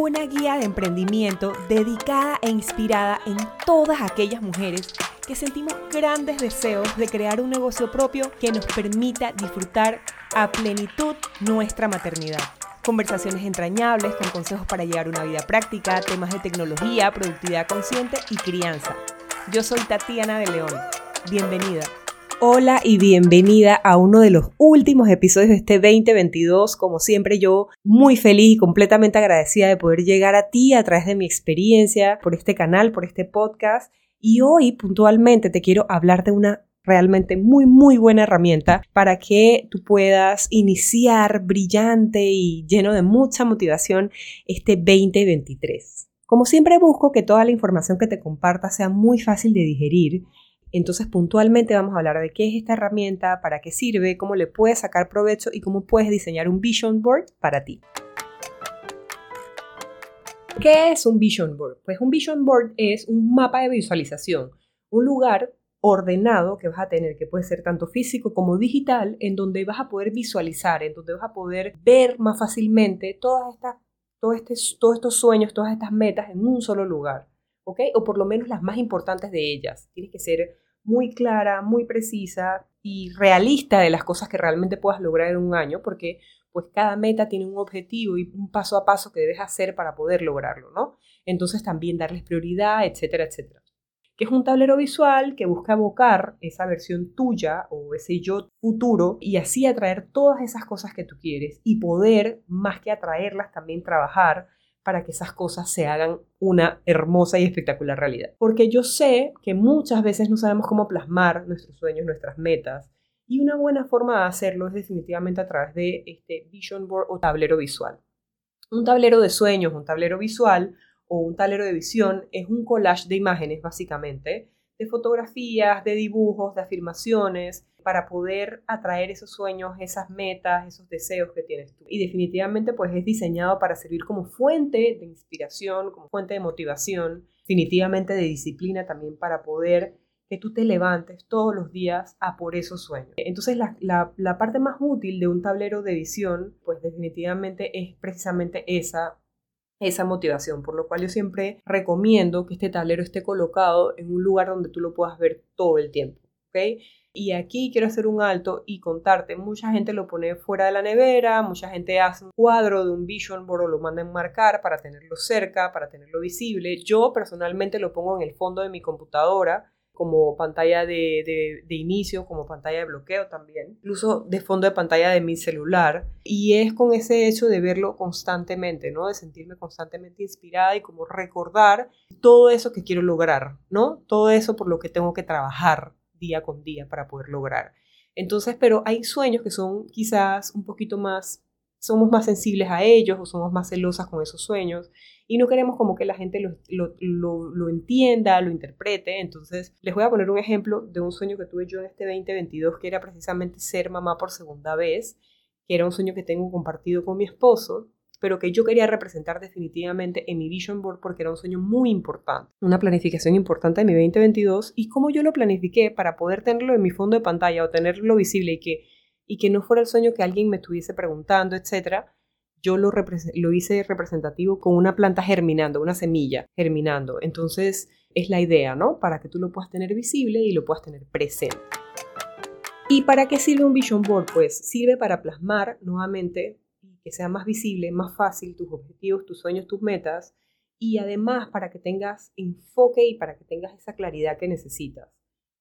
una guía de emprendimiento dedicada e inspirada en todas aquellas mujeres que sentimos grandes deseos de crear un negocio propio que nos permita disfrutar a plenitud nuestra maternidad. Conversaciones entrañables con consejos para llevar una vida práctica, temas de tecnología, productividad consciente y crianza. Yo soy Tatiana de León. Bienvenida. Hola y bienvenida a uno de los últimos episodios de este 2022. Como siempre yo muy feliz y completamente agradecida de poder llegar a ti a través de mi experiencia por este canal, por este podcast. Y hoy puntualmente te quiero hablar de una realmente muy muy buena herramienta para que tú puedas iniciar brillante y lleno de mucha motivación este 2023. Como siempre busco que toda la información que te comparta sea muy fácil de digerir entonces puntualmente vamos a hablar de qué es esta herramienta, para qué sirve, cómo le puedes sacar provecho y cómo puedes diseñar un vision board para ti. ¿Qué es un vision board? Pues un vision board es un mapa de visualización, un lugar ordenado que vas a tener, que puede ser tanto físico como digital, en donde vas a poder visualizar, en donde vas a poder ver más fácilmente este, todos estos sueños, todas estas metas en un solo lugar. O por lo menos las más importantes de ellas. Tienes que ser muy clara, muy precisa y realista de las cosas que realmente puedas lograr en un año, porque pues cada meta tiene un objetivo y un paso a paso que debes hacer para poder lograrlo, ¿no? Entonces también darles prioridad, etcétera, etcétera. Que es un tablero visual que busca evocar esa versión tuya o ese yo futuro y así atraer todas esas cosas que tú quieres y poder, más que atraerlas, también trabajar para que esas cosas se hagan una hermosa y espectacular realidad. Porque yo sé que muchas veces no sabemos cómo plasmar nuestros sueños, nuestras metas, y una buena forma de hacerlo es definitivamente a través de este vision board o tablero visual. Un tablero de sueños, un tablero visual o un tablero de visión es un collage de imágenes básicamente, de fotografías, de dibujos, de afirmaciones, para poder atraer esos sueños, esas metas, esos deseos que tienes tú. Y definitivamente pues es diseñado para servir como fuente de inspiración, como fuente de motivación, definitivamente de disciplina también para poder que tú te levantes todos los días a por esos sueños. Entonces la, parte más útil de un tablero de visión pues definitivamente es precisamente esa esa motivación, por lo cual yo siempre recomiendo que este tablero esté colocado en un lugar donde tú lo puedas ver todo el tiempo, Y aquí quiero hacer un alto y contarte, mucha gente lo pone fuera de la nevera, mucha gente hace un cuadro de un vision board o lo manda a enmarcar para tenerlo cerca, para tenerlo visible. Yo personalmente lo pongo en el fondo de mi computadora como pantalla de, de, inicio, como pantalla de bloqueo también, incluso de fondo de pantalla de mi celular. Y es con ese hecho de verlo constantemente, ¿no? De sentirme constantemente inspirada y como recordar todo eso que quiero lograr, ¿no? Todo eso por lo que tengo que trabajar día con día para poder lograr. Entonces, pero hay sueños que son quizás un poquito más, somos más sensibles a ellos o somos más celosas con esos sueños y no queremos como que la gente lo, lo, lo, entienda, lo interprete. Entonces, les voy a poner un ejemplo de un sueño que tuve yo en este 2022, que era precisamente ser mamá por segunda vez, que era un sueño que tengo compartido con mi esposo pero que yo quería representar definitivamente en mi vision board porque era un sueño muy importante, una planificación importante de mi 2022 y cómo yo lo planifiqué para poder tenerlo en mi fondo de pantalla o tenerlo visible y que, y que no fuera el sueño que alguien me estuviese preguntando, etcétera. Yo lo, lo hice representativo con una planta germinando, una semilla germinando. Entonces es la idea, ¿no? Para que tú lo puedas tener visible y lo puedas tener presente. ¿Y para qué sirve un vision board? Pues sirve para plasmar nuevamente sea más visible, más fácil tus objetivos, tus sueños, tus metas y además para que tengas enfoque y para que tengas esa claridad que necesitas,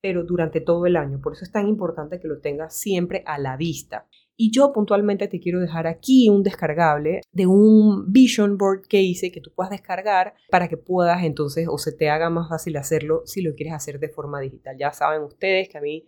pero durante todo el año. Por eso es tan importante que lo tengas siempre a la vista. Y yo puntualmente te quiero dejar aquí un descargable de un vision board que hice que tú puedas descargar para que puedas entonces o se te haga más fácil hacerlo si lo quieres hacer de forma digital. Ya saben ustedes que a mí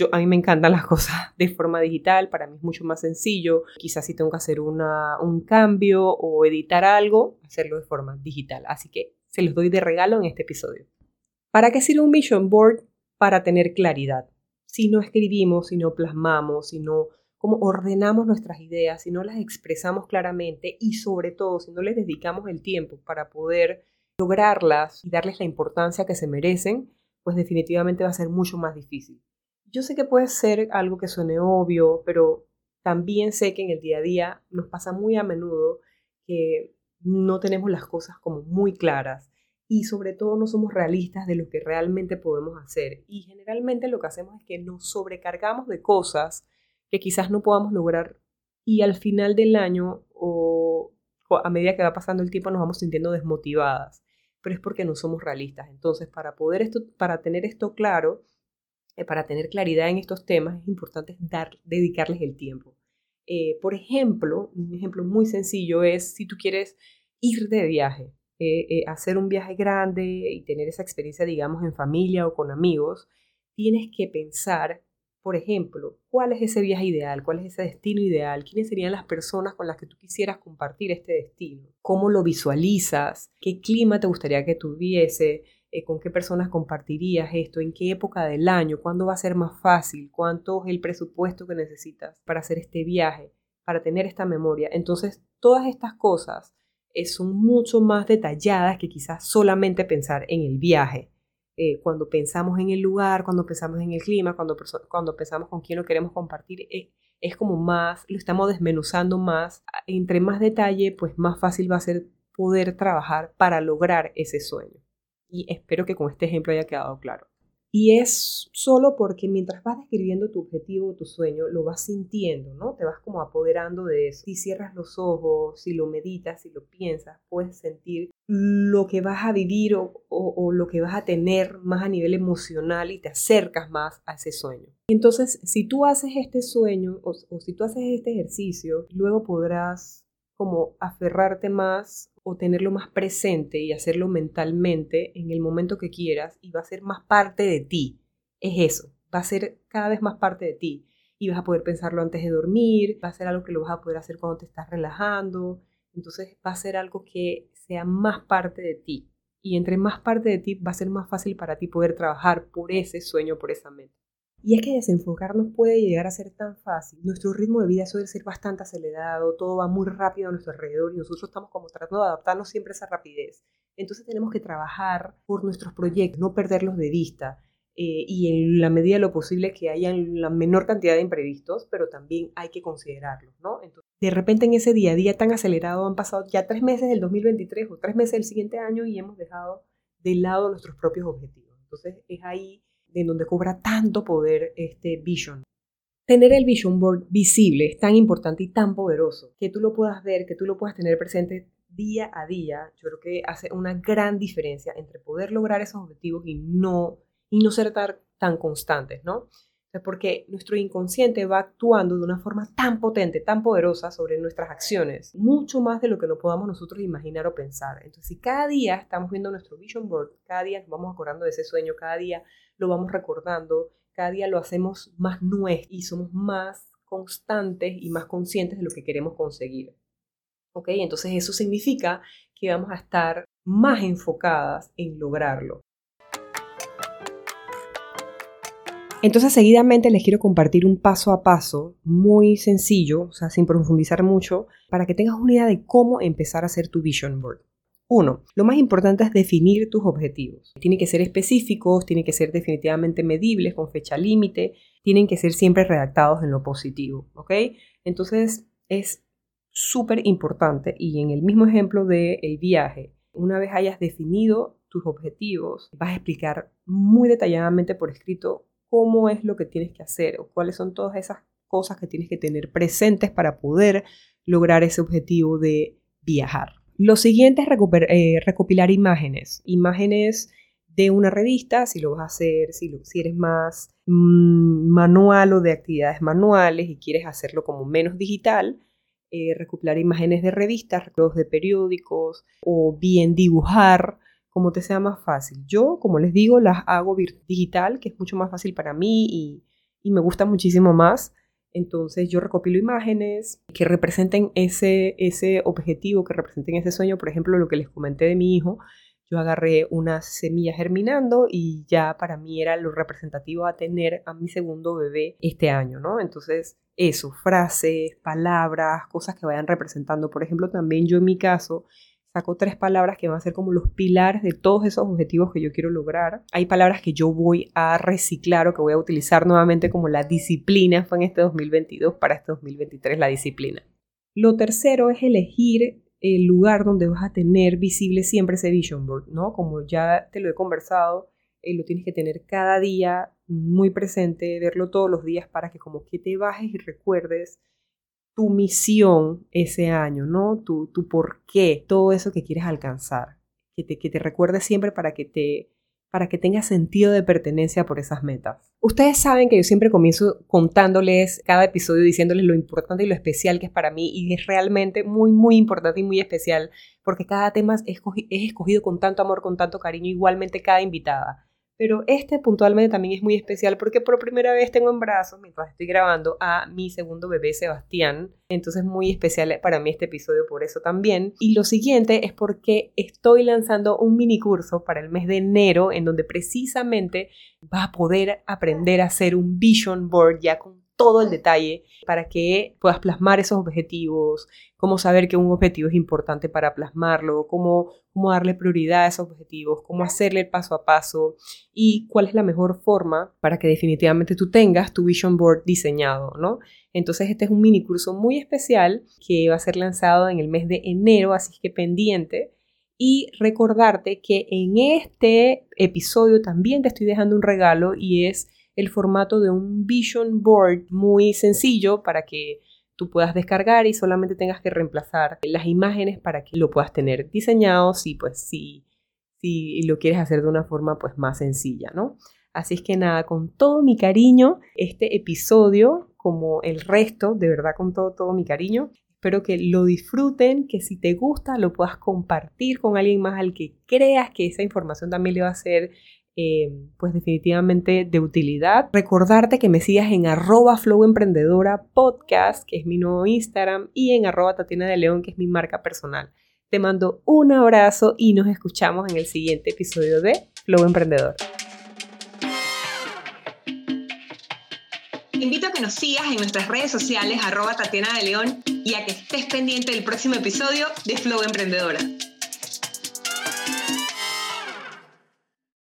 yo, a mí me encantan las cosas de forma digital, para mí es mucho más sencillo. Quizás si tengo que hacer un cambio o editar algo, hacerlo de forma digital. Así que se los doy de regalo en este episodio. ¿Para qué sirve un vision board? Para tener claridad. Si no escribimos, si no plasmamos, si no como ordenamos nuestras ideas, si no las expresamos claramente y sobre todo si no les dedicamos el tiempo para poder lograrlas y darles la importancia que se merecen, pues definitivamente va a ser mucho más difícil. Yo sé que puede ser algo que suene obvio, pero también sé que en el día a día nos pasa muy a menudo que no tenemos las cosas como muy claras y sobre todo no somos realistas de lo que realmente podemos hacer. Y generalmente lo que hacemos es que nos sobrecargamos de cosas que quizás no podamos lograr y al final del año o a medida que va pasando el tiempo nos vamos sintiendo desmotivadas, pero es porque no somos realistas. Entonces, para poder esto, para tener esto claro, para tener claridad en estos temas, es importante dedicarles el tiempo. Eh, por ejemplo, un ejemplo muy sencillo es si tú quieres ir de viaje, eh, hacer un viaje grande y tener esa experiencia, digamos, en familia o con amigos, tienes que pensar por ejemplo, ¿cuál es ese viaje ideal? ¿Cuál es ese destino ideal? ¿Quiénes serían las personas con las que tú quisieras compartir este destino? ¿Cómo lo visualizas? ¿Qué clima te gustaría que tuviese? Eh, ¿Con qué personas compartirías esto? ¿En qué época del año? ¿Cuándo va a ser más fácil? ¿Cuánto es el presupuesto que necesitas para hacer este viaje? Para tener esta memoria. Entonces, todas estas cosas eh, son mucho más detalladas que quizás solamente pensar en el viaje. Eh, cuando pensamos en el lugar, cuando pensamos en el clima, cuando, cuando pensamos con quién lo queremos compartir, eh, es como más, lo estamos desmenuzando más. Entre más detalle, pues más fácil va a ser poder trabajar para lograr ese sueño. Y espero que con este ejemplo haya quedado claro. Y es solo porque mientras vas describiendo tu objetivo tu sueño, lo vas sintiendo, ¿no? Te vas como apoderando de eso. Si cierras los ojos, si lo meditas, si lo piensas, puedes sentir lo que vas a vivir o, lo que vas a tener más a nivel emocional y te acercas más a ese sueño. Entonces, si tú haces este sueño o si tú haces este ejercicio, luego podrás como aferrarte más o tenerlo más presente y hacerlo mentalmente en el momento que quieras y va a ser más parte de ti. Es eso, va a ser cada vez más parte de ti y vas a poder pensarlo antes de dormir, va a ser algo que lo vas a poder hacer cuando te estás relajando, entonces va a ser algo que sea más parte de ti. Y entre más parte de ti va a ser más fácil para ti poder trabajar por ese sueño, por esa meta. Y es que desenfocarnos puede llegar a ser tan fácil. Nuestro ritmo de vida suele ser bastante acelerado, todo va muy rápido a nuestro alrededor y nosotros estamos como tratando de adaptarnos siempre a esa rapidez. Entonces tenemos que trabajar por nuestros proyectos, no perderlos de vista. Eh, y en la medida de lo posible que haya la menor cantidad de imprevistos, pero también hay que considerarlos, ¿no? Entonces, de repente en ese día a día tan acelerado han pasado ya tres meses del 2023 o tres meses del siguiente año y hemos dejado de lado nuestros propios objetivos. Entonces es ahí de donde cobra tanto poder este Vision. Tener el Vision Board visible es tan importante y tan poderoso que tú lo puedas ver, que tú lo puedas tener presente día a día. Yo creo que hace una gran diferencia entre poder lograr esos objetivos y no, y no ser tan, tan constantes, ¿no? Porque nuestro inconsciente va actuando de una forma tan potente, tan poderosa sobre nuestras acciones, mucho más de lo que no podamos nosotros imaginar o pensar. Entonces, si cada día estamos viendo nuestro vision board, cada día nos vamos acordando de ese sueño, cada día lo vamos recordando, cada día lo hacemos más nuestro y somos más constantes y más conscientes de lo que queremos conseguir. ¿Ok? Entonces eso significa que vamos a estar más enfocadas en lograrlo. Entonces, seguidamente les quiero compartir un paso a paso muy sencillo, o sea, sin profundizar mucho, para que tengas una idea de cómo empezar a hacer tu vision board. Uno, lo más importante es definir tus objetivos. Tienen que ser específicos, tienen que ser definitivamente medibles, con fecha límite, tienen que ser siempre redactados en lo positivo, ¿ok? Entonces, es súper importante y en el mismo ejemplo del el viaje, una vez hayas definido tus objetivos, vas a explicar muy detalladamente por escrito cómo es lo que tienes que hacer o cuáles son todas esas cosas que tienes que tener presentes para poder lograr ese objetivo de viajar. Lo siguiente es eh, recopilar imágenes, imágenes de una revista, si lo vas a hacer, si, si eres más mm, manual o de actividades manuales y quieres hacerlo como menos digital, eh, recopilar imágenes de revistas, de periódicos o bien dibujar como te sea más fácil. Yo, como les digo, las hago digital, que es mucho más fácil para mí y, me gusta muchísimo más. Entonces yo recopilo imágenes que representen ese, ese objetivo, que representen ese sueño. Por ejemplo, lo que les comenté de mi hijo, yo agarré unas semillas germinando y ya para mí era lo representativo a tener a mi segundo bebé este año, ¿no? Entonces, eso, frases, palabras, cosas que vayan representando. Por ejemplo, también yo en mi caso saco tres palabras que van a ser como los pilares de todos esos objetivos que yo quiero lograr. Hay palabras que yo voy a reciclar o que voy a utilizar nuevamente como la disciplina. Fue en este 2022 para este 2023 la disciplina. Lo tercero es elegir el lugar donde vas a tener visible siempre ese vision board, ¿no? Como ya te lo he conversado, eh, lo tienes que tener cada día muy presente, verlo todos los días para que como que te bajes y recuerdes tu misión ese año, ¿no? Tu, tu por qué, todo eso que quieres alcanzar, que te, que te recuerdes siempre para que te para que tenga sentido de pertenencia por esas metas. Ustedes saben que yo siempre comienzo contándoles cada episodio, diciéndoles lo importante y lo especial que es para mí y es realmente muy, muy importante y muy especial porque cada tema es, escogido con tanto amor, con tanto cariño, igualmente cada invitada. Pero este puntualmente también es muy especial porque por primera vez tengo en brazos, mientras estoy grabando, a mi segundo bebé Sebastián. Entonces muy especial para mí este episodio por eso también. Y lo siguiente es porque estoy lanzando un mini curso para el mes de enero en donde precisamente vas a poder aprender a hacer un vision board ya con todo el detalle para que puedas plasmar esos objetivos, cómo saber que un objetivo es importante para plasmarlo, cómo, darle prioridad a esos objetivos, cómo hacerle el paso a paso y cuál es la mejor forma para que definitivamente tú tengas tu vision board diseñado, ¿no? Entonces este es un mini curso muy especial que va a ser lanzado en el mes de enero, así que pendiente. Y recordarte que en este episodio también te estoy dejando un regalo y es el formato de un vision board muy sencillo para que tú puedas descargar y solamente tengas que reemplazar las imágenes para que lo puedas tener diseñado si pues si, si lo quieres hacer de una forma pues más sencilla, ¿no? Así es que nada, con todo mi cariño, este episodio, como el resto, de verdad con todo, todo mi cariño, espero que lo disfruten, que si te gusta lo puedas compartir con alguien más al que creas que esa información también le va a ser eh, pues definitivamente de utilidad. Recordarte que me sigas en arroba Flow Emprendedora Podcast, que es mi nuevo Instagram, y en arroba Tatiana de León, que es mi marca personal. Te mando un abrazo y nos escuchamos en el siguiente episodio de Flow Emprendedor. Te invito a que nos sigas en nuestras redes sociales arroba Tatiana de León y a que estés pendiente del próximo episodio de Flow Emprendedora.